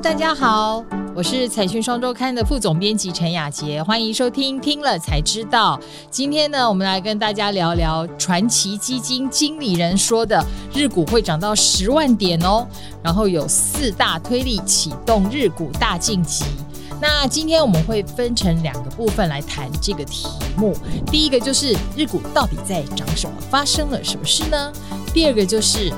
大家好，我是财讯双周刊的副总编辑陈雅杰，欢迎收听听了才知道。今天呢，我们来跟大家聊聊传奇基金经理人说的日股会涨到十万点哦，然后有四大推力启动日股大晋级。那今天我们会分成两个部分来谈这个题目，第一个就是日股到底在涨什么，发生了什么事呢？第二个就是。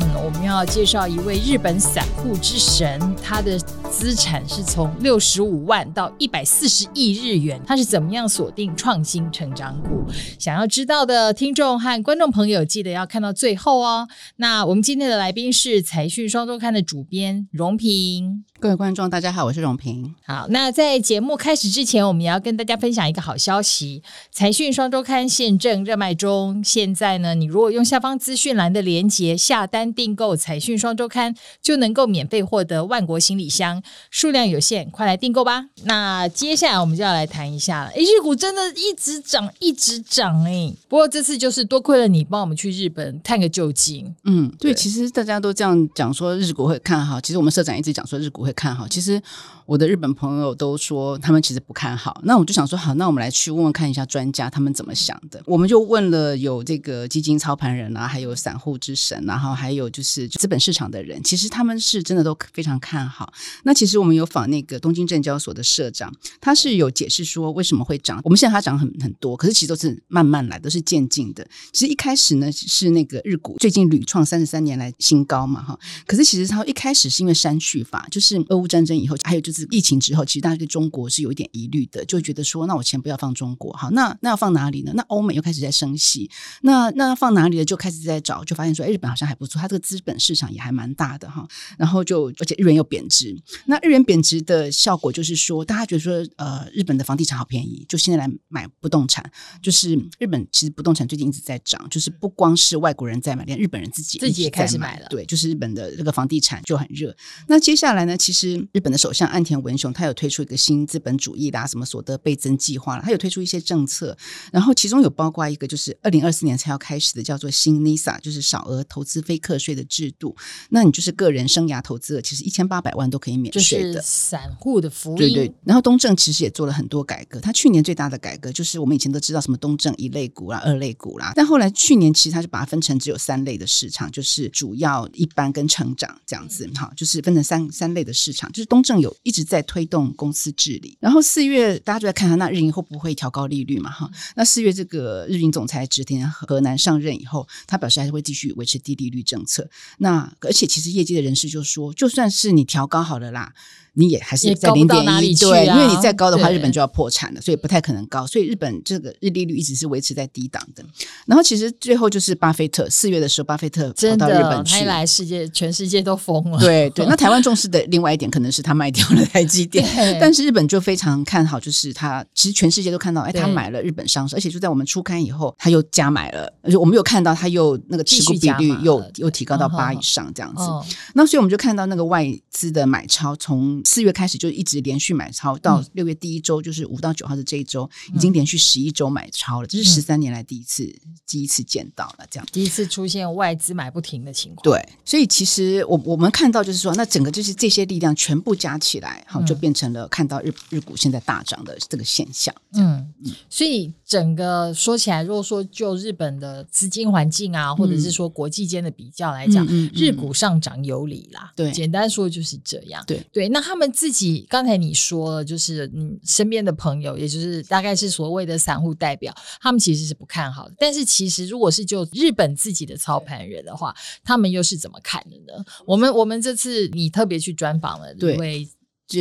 嗯，我们要介绍一位日本散户之神，他的资产是从六十五万到一百四十亿日元，他是怎么样锁定创新成长股？想要知道的听众和观众朋友，记得要看到最后哦。那我们今天的来宾是财讯双周刊的主编荣平。各位观众，大家好，我是荣平。好，那在节目开始之前，我们也要跟大家分享一个好消息：财讯双周刊现正热卖中。现在呢，你如果用下方资讯栏的连接下单订购财讯双周刊，就能够免费获得万国行李箱，数量有限，快来订购吧。那接下来我们就要来谈一下了。日股真的一直涨，一直涨哎。不过这次就是多亏了你帮我们去日本探个究竟。嗯，对，其实大家都这样讲说日股会看好，其实我们社长一直讲说日股会。看好，其实我的日本朋友都说他们其实不看好。那我就想说，好，那我们来去问问看一下专家他们怎么想的。我们就问了有这个基金操盘人啊，还有散户之神，然后还有就是资本市场的人，其实他们是真的都非常看好。那其实我们有访那个东京证交所的社长，他是有解释说为什么会涨。我们现在它涨很很多，可是其实都是慢慢来，都是渐进的。其实一开始呢是那个日股最近屡创三十三年来新高嘛，哈。可是其实它一开始是因为删序法，就是。俄乌战争以后，还有就是疫情之后，其实大家对中国是有一点疑虑的，就觉得说，那我钱不要放中国，好，那那要放哪里呢？那欧美又开始在升息，那那要放哪里呢？就开始在找，就发现说，哎，日本好像还不错，它这个资本市场也还蛮大的哈。然后就而且日元又贬值，那日元贬值的效果就是说，大家觉得说，呃，日本的房地产好便宜，就现在来买不动产，就是日本其实不动产最近一直在涨，就是不光是外国人在买，连日本人自己自己也开始买了，对，就是日本的这个房地产就很热。那接下来呢，其实。日本的首相岸田文雄，他有推出一个新资本主义啦，什么所得倍增计划了，他有推出一些政策，然后其中有包括一个就是二零二四年才要开始的叫做新 NISA，就是少额投资非课税的制度。那你就是个人生涯投资，其实一千八百万都可以免税的，散户的福利。对对。然后东证其实也做了很多改革，他去年最大的改革就是我们以前都知道什么东证一类股啦、二类股啦，但后来去年其实他就把它分成只有三类的市场，就是主要、一般跟成长这样子，好，就是分成三三类的市。场就是东证有一直在推动公司治理，然后四月大家就在看他那日银会不会调高利率嘛哈？那四月这个日银总裁植田河南上任以后，他表示还是会继续维持低利率政策。那而且其实业界的人士就说，就算是你调高好了啦。你也还是在零点一，对，因为你再高的话，日本就要破产了，所以不太可能高。所以日本这个日利率一直是维持在低档的。然后其实最后就是巴菲特四月的时候，巴菲特跑到日本去，来世界全世界都疯了。对对，那台湾重视的另外一点可能是他卖掉了台积电，但是日本就非常看好，就是他其实全世界都看到，哎，他买了日本上市，而且就在我们出刊以后，他又加买了，而且我们有看到他又那个持股比率又又提高到八以上这样子。那所以我们就看到那个外资的买超从。四月开始就一直连续买超，到六月第一周就是五到九号的这一周，已经连续十一周买超了，这是十三年来第一次第一次见到了这样，第一次出现外资买不停的情况。对，所以其实我我们看到就是说，那整个就是这些力量全部加起来，好就变成了看到日日股现在大涨的这个现象。嗯，所以整个说起来，如果说就日本的资金环境啊，或者是说国际间的比较来讲，日股上涨有理啦。对，简单说就是这样。对对，那他们自己刚才你说了，就是你身边的朋友，也就是大概是所谓的散户代表，他们其实是不看好的。但是其实如果是就日本自己的操盘人的话，他们又是怎么看的呢？我们我们这次你特别去专访了一位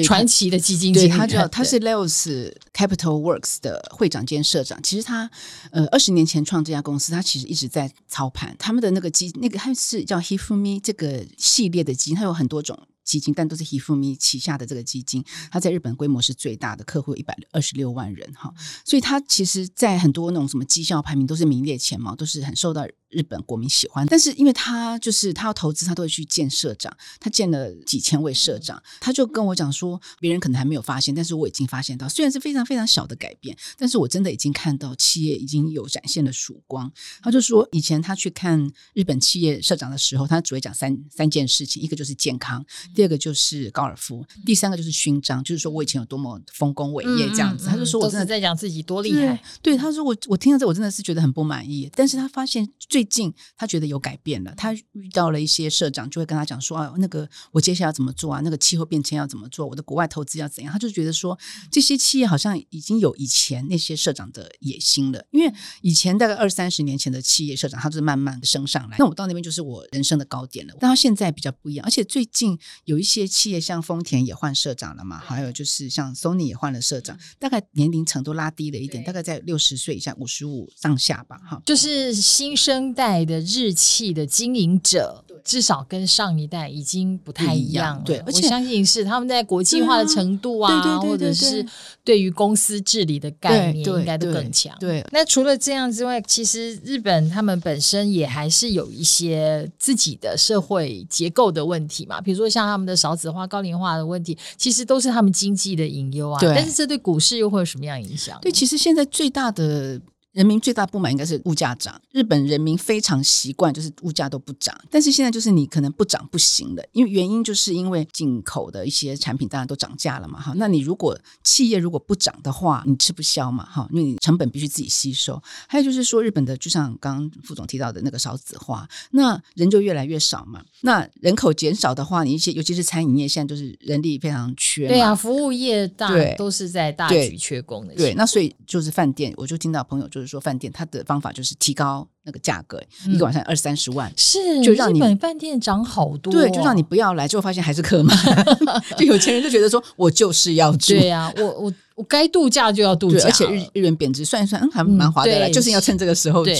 传奇的基金经理，他叫他是 Leos Capital Works 的会长兼社长。其实他呃二十年前创这家公司，他其实一直在操盘他们的那个基那个他是叫 Hifumi 这个系列的基金，它有很多种。基金，但都是 Hifumi 旗下的这个基金，它在日本规模是最大的，客户一百二十六万人哈，所以它其实，在很多那种什么绩效排名都是名列前茅，都是很受到。日本国民喜欢。但是因为他就是他要投资，他都会去见社长，他见了几千位社长，他就跟我讲说，别人可能还没有发现，但是我已经发现到，虽然是非常非常小的改变，但是我真的已经看到企业已经有展现了曙光。他就说，以前他去看日本企业社长的时候，他只会讲三三件事情，一个就是健康，第二个就是高尔夫，第三个就是勋章，就是说我以前有多么丰功伟业这样子。他就说我真的在讲自己多厉害。对，他说我我听到这我真的是觉得很不满意。但是他发现最近他觉得有改变了，他遇到了一些社长，就会跟他讲说啊，那个我接下来要怎么做啊？那个气候变迁要怎么做？我的国外投资要怎样？他就觉得说这些企业好像已经有以前那些社长的野心了，因为以前大概二三十年前的企业社长，他就是慢慢的升上来。那我到那边就是我人生的高点了。但他现在比较不一样，而且最近有一些企业像丰田也换社长了嘛，还有就是像 Sony 也换了社长，大概年龄程度拉低了一点，大概在六十岁以下，五十五上下吧，哈。就是新生代的日企的经营者，至少跟上一代已经不太一样了。对，我相信是他们在国际化的程度啊，或者是对于公司治理的概念，应该都更强。对，那除了这样之外，其实日本他们本身也还是有一些自己的社会结构的问题嘛，比如说像他们的少子化、高龄化的问题，其实都是他们经济的隐忧啊。对，但是这对股市又会有什么样影响？对，其实现在最大的。人民最大不满应该是物价涨，日本人民非常习惯就是物价都不涨，但是现在就是你可能不涨不行了，因为原因就是因为进口的一些产品当然都涨价了嘛，哈，那你如果企业如果不涨的话，你吃不消嘛，哈，因为你成本必须自己吸收。还有就是说日本的，就像刚刚副总提到的那个少子化，那人就越来越少嘛，那人口减少的话，你一些尤其是餐饮业现在就是人力非常缺，对啊，服务业大都是在大举缺工的，对，那所以就是饭店，我就听到朋友就。说饭店，它的方法就是提高那个价格，一个晚上二三十万，是就让你饭店涨好多，对，就让你不要来，最后发现还是客满，就有钱人就觉得说我就是要住，对呀，我我我该度假就要度假，而且日日元贬值，算一算，嗯，还蛮划得来，就是要趁这个时候住，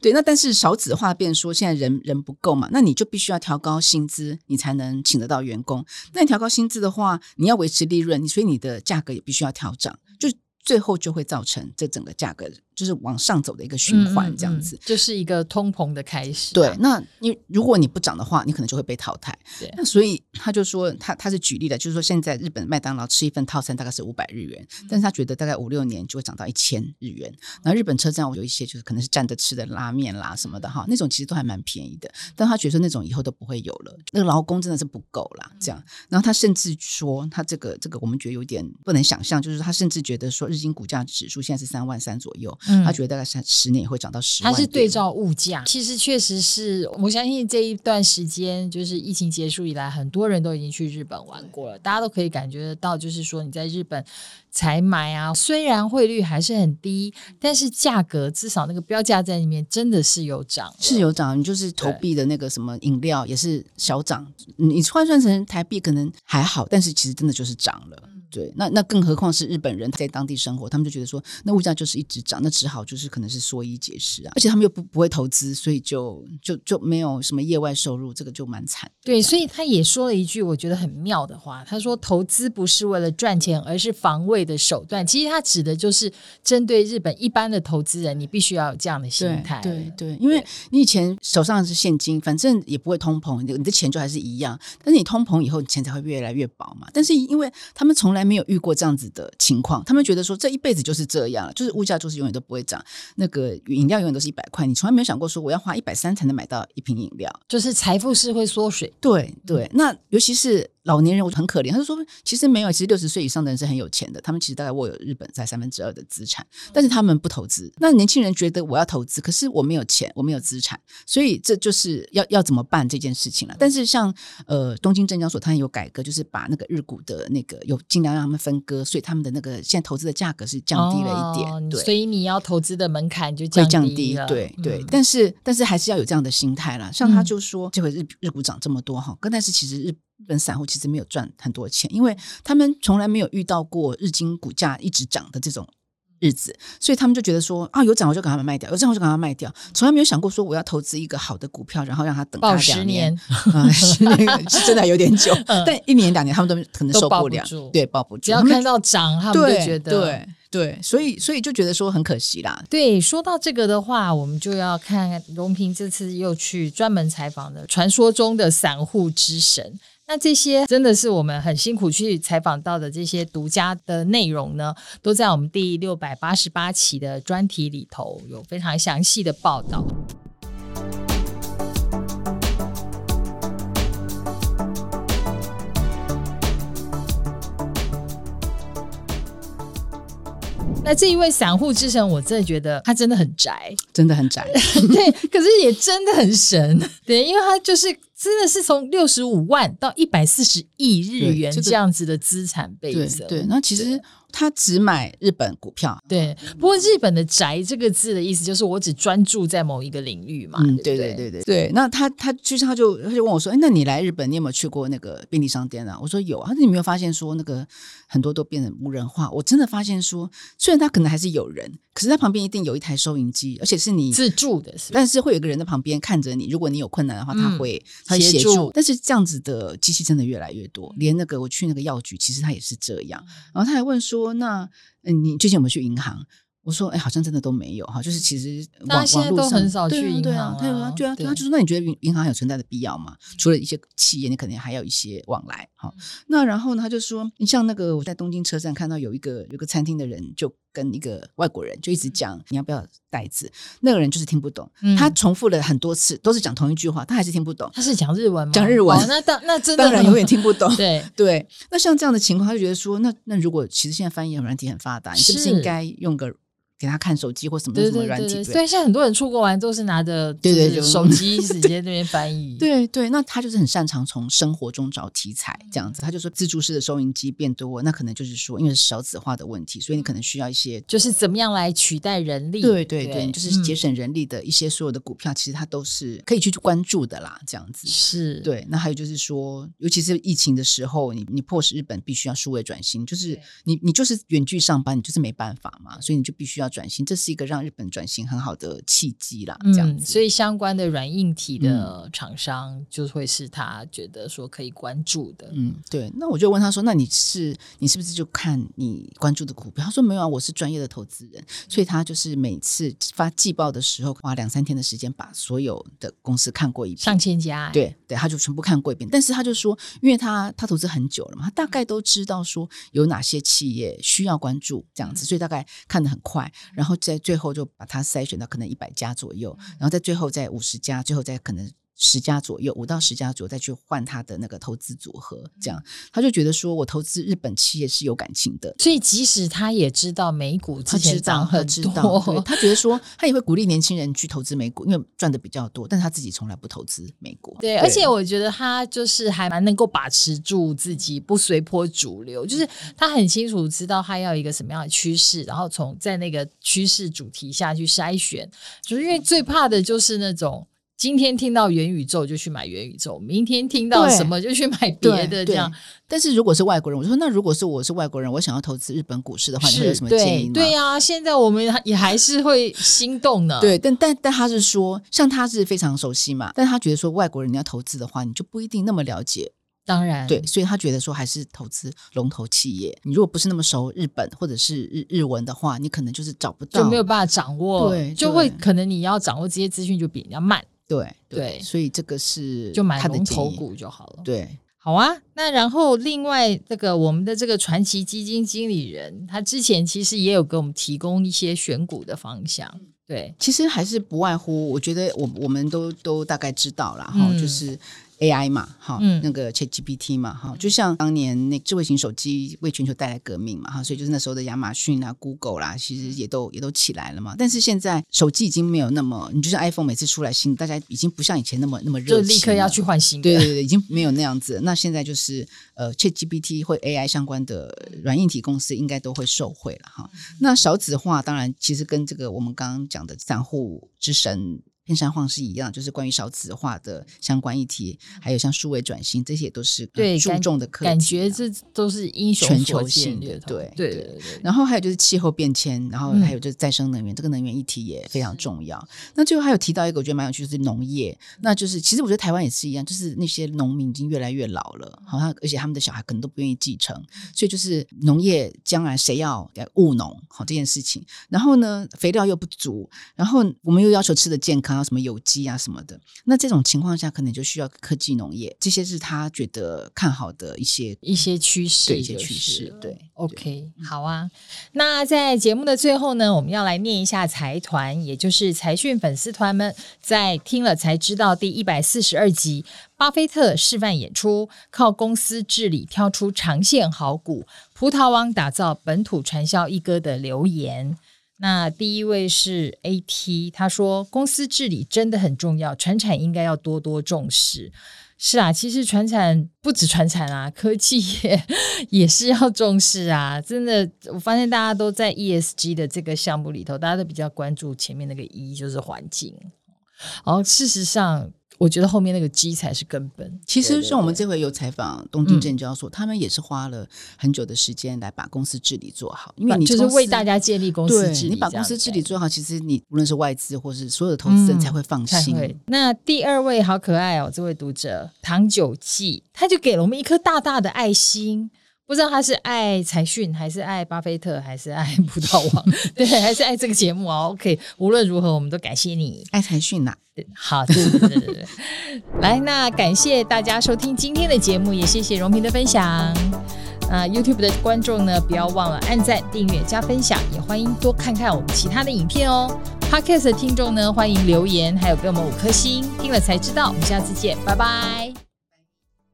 对，那但是少子化变说现在人人不够嘛，那你就必须要调高薪资，你才能请得到员工，那你调高薪资的话，你要维持利润，所以你的价格也必须要调整，就最后就会造成这整个价格。就是往上走的一个循环，这样子，就是一个通膨的开始。对，那你如果你不涨的话，你可能就会被淘汰。对，那所以他就说，他他是举例的，就是说现在日本麦当劳吃一份套餐大概是五百日元，但是他觉得大概五六年就会涨到一千日元。然后日本车站有一些就是可能是站着吃的拉面啦什么的哈，那种其实都还蛮便宜的，但他觉得那种以后都不会有了，那个劳工真的是不够啦。这样。然后他甚至说，他这个这个我们觉得有点不能想象，就是他甚至觉得说，日经股价指数现在是三万三左右。他觉得大概三十年也会涨到十万。它是对照物价，其实确实是我相信这一段时间，就是疫情结束以来，很多人都已经去日本玩过了，大家都可以感觉得到，就是说你在日本采买啊，虽然汇率还是很低，但是价格至少那个标价在里面真的是有涨，是有涨。你就是投币的那个什么饮料也是小涨，你换算成台币可能还好，但是其实真的就是涨了。对，那那更何况是日本人在当地生活，他们就觉得说，那物价就是一直涨，那只好就是可能是说一解释啊，而且他们又不不会投资，所以就就就没有什么业外收入，这个就蛮惨。对，所以他也说了一句我觉得很妙的话，他说投资不是为了赚钱，而是防卫的手段。其实他指的就是针对日本一般的投资人，你必须要有这样的心态。对对，因为你以前手上是现金，反正也不会通膨，你的钱就还是一样，但是你通膨以后，你钱才会越来越薄嘛。但是因为他们从来没有遇过这样子的情况，他们觉得说这一辈子就是这样，就是物价就是永远都不会涨，那个饮料永远都是一百块，你从来没有想过说我要花一百三才能买到一瓶饮料，就是财富是会缩水。对对，那尤其是。老年人我很可怜，他就说其实没有，其实六十岁以上的人是很有钱的，他们其实大概握有日本在三分之二的资产，但是他们不投资。那年轻人觉得我要投资，可是我没有钱，我没有资产，所以这就是要要怎么办这件事情了。但是像呃东京证交所，它有改革，就是把那个日股的那个有尽量让他们分割，所以他们的那个现在投资的价格是降低了一点，对，所以你要投资的门槛就降低了，对对。但是但是还是要有这样的心态啦。像他就说这回日日股涨这么多哈，但是其实日。日本散户其实没有赚很多钱，因为他们从来没有遇到过日经股价一直涨的这种日子，所以他们就觉得说啊，有涨我就赶快卖掉，有涨我就赶快卖掉，从来没有想过说我要投资一个好的股票，然后让它等它十年，十年是真的有点久，但一年两年他们都可能受不了，对，保不住，只要看到涨，他们就觉得对。对，所以所以就觉得说很可惜啦。对，说到这个的话，我们就要看荣平这次又去专门采访的传说中的散户之神。那这些真的是我们很辛苦去采访到的这些独家的内容呢，都在我们第六百八十八期的专题里头有非常详细的报道。那这一位散户之神，我真的觉得他真的很宅，真的很宅。对，可是也真的很神，对，因为他就是真的是从六十五万到一百四十亿日元这样子的资产倍增。对对，那其实他只买日本股票。对，不过日本的“宅”这个字的意思就是我只专注在某一个领域嘛。嗯，对对对对对对。那他他就是他就他就问我说：“哎，那你来日本，你有没有去过那个便利商店啊？”我说有啊。他说你没有发现说那个很多都变成无人化？我真的发现说，虽然他可能还是有人，可是他旁边一定有一台收银机，而且是你自助的是？但是会有一个人在旁边看着你，如果你有困难的话，他嗯会、协助。但是这样子的机器真的越来越多，连那个我去那个药局，其实他也是这样。然后他还问说：“那嗯，你最近有没有去银行？”我说：“哎，好像真的都没有哈，就是其实大家网现在都网络上很少去对啊对银行啊，对啊啊，对啊，对他就说：那你觉得银银行还有存在的必要吗？除了一些企业，你肯定还有一些往来哈。那然后呢，他就说，你像那个我在东京车站看到有一个有个餐厅的人，就跟一个外国人就一直讲你要不要袋子，那个人就是听不懂，嗯他重复了很多次，都是讲同一句话，他还是听不懂，他是讲日文吗？讲日文哦那当那真的当然永远听不懂。对。对，那像这样的情况，他就觉得说，那那如果其实现在翻译软体很发达，你是不是是应该用个给他看手机或什么对什么软体？对对对，对，现在很多人出国玩都是拿着对对手机直接那边翻译。对对，那他就是很擅长从生活中找题材，这样子。他就说自助式的收银机变多，那可能就是说，因为是少子化的问题，所以你可能需要一些。就是怎么样来取代人力？对对对，你就是节嗯省人力的一些所有的股票，其实它都是可以去关注的啦，这样子。是，对，那还有就是说，尤其是疫情的时候，你你迫使日本必须要数位转型，就是你你就是远距上班，你就是没办法嘛，所以你就必须要转型，这是一个让日本转型很好的契机啦，这样。所以相关的软硬体的厂商就会是他觉得说可以关注的。嗯，对。那我就问他说：“那你是你是不是就看你关注的股票？”他说：“没有啊，我是专业的投资人。”所以他就是每次发季报的时候，花两三天的时间把所有的公司看过一遍。上千家、欸，对对，他就全部看过一遍。但是他就说，因为他他投资很久了嘛，他大概都知道说有哪些企业需要关注这样子，所以大概看得很快，然后在最后就把它筛选到可能一百家左右，然后在最后在五十家，最后再可能。十家左右，五到十家左右，再去换他的那个投资组合，这样他就觉得说，我投资日本企业是有感情的，所以即使他也知道美股之他知道，前涨很他知道，他觉得说，他也会鼓励年轻人去投资美股，因为赚的比较多，但是他自己从来不投资美股。对，而且我觉得他就是还蛮能够把持住自己，不随波逐流，就是他很清楚知道他要一个什么样的趋势，然后从在那个趋势主题下去筛选，就是因为最怕的就是那种。今天听到元宇宙就去买元宇宙，明天听到什么就去买别的，这样。但是如果是外国人，我说那如果是我是外国人，我想要投资日本股市的话，你会有什么建议吗？对对呀、现在我们也还是会心动呢。对，但但但他是说，像他是非常熟悉嘛，但他觉得说外国人你要投资的话，你就不一定那么了解，当然。对，所以他觉得说还是投资龙头企业。你如果不是那么熟日本或者是日日文的话，你可能就是找不到，就没有办法掌握，对。就会可能你要掌握这些资讯就比人家慢，对对所以这个是就买。龙头股就好了。对，好啊，那然后另外这个我们的这个传奇基金经理人，他之前其实也有给我们提供一些选股的方向，对，其实还是不外乎，我觉得我我们都都大概知道了哈，嗯就是 AI 嘛，哈，嗯那个 ChatGPT 嘛，哈，就像当年那智慧型手机为全球带来革命嘛，哈，所以就是那时候的亚马逊啊、Google 啦，其实也都也都起来了嘛。但是现在手机已经没有那么，你就像 iPhone 每次出来新，大家已经不像以前那么那么热情，就立刻要去换新的，对对对，已经没有那样子。那现在就是呃，ChatGPT 或 AI 相关的软硬体公司应该都会受惠了哈。那少子化当然其实跟这个我们刚刚讲的散户之神片山晃是一样，就是关于少子化的相关议题，还有像数位转型，这些也都是对注重的课题啊。感觉这都是英雄全球性的对对对对对，然后还有就是气候变迁，然后嗯还有就是再生能源，这个能源议题也非常重要。那最后还有提到一个我觉得蛮有趣，就是农业。那就是其实我觉得台湾也是一样，就是那些农民已经越来越老了，好像而且他们的小孩可能都不愿意继承，所以就是农业将来谁要要务农好这件事情。然后呢，肥料又不足，然后我们又要求吃的健康，什么有机啊什么的。那这种情况下，可能就需要科技农业，这些是他觉得看好的一些一些趋势，对一些趋势。对，OK，好啊。那在节目的最后呢，我们要来念一下财团，也就是财讯粉丝团们在听了才知道第一百四十二集巴菲特示范演出，靠公司治理挑出长线好股，葡萄王打造本土传销一哥的留言。那第一位是 AT，他说公司治理真的很重要，传产应该要多多重视。是啊，其实传产不止传产啊，科技业也是要重视啊。真的，我发现大家都在 ESG 的这个项目里头，大家都比较关注前面那个 E，就是环境。然后事实上，我觉得后面那个鸡才是根本。其实像我们这回有采访东京证交所，他们也是花了很久的时间来把公司治理做好，因为你就是为大家建立公司对治理，你把公司治理做好，其实你无论是外资或是所有的投资人嗯才会放心。那第二位好可爱哦，这位读者唐九记，他就给了我们一颗大大的爱心。不知道他是爱财讯，还是爱巴菲特，还是爱葡萄王，对，还是爱这个节目啊？OK，无论如何，我们都感谢你。爱财讯呐、好，对对对对对，来，那感谢大家收听今天的节目，也谢谢荣平的分享。那 YouTube 的观众呢，不要忘了按赞、订阅、加分享，也欢迎多看看我们其他的影片哦。Podcast 的听众呢，欢迎留言，还有给我们五颗星，听了才知道。我们下次见，拜拜。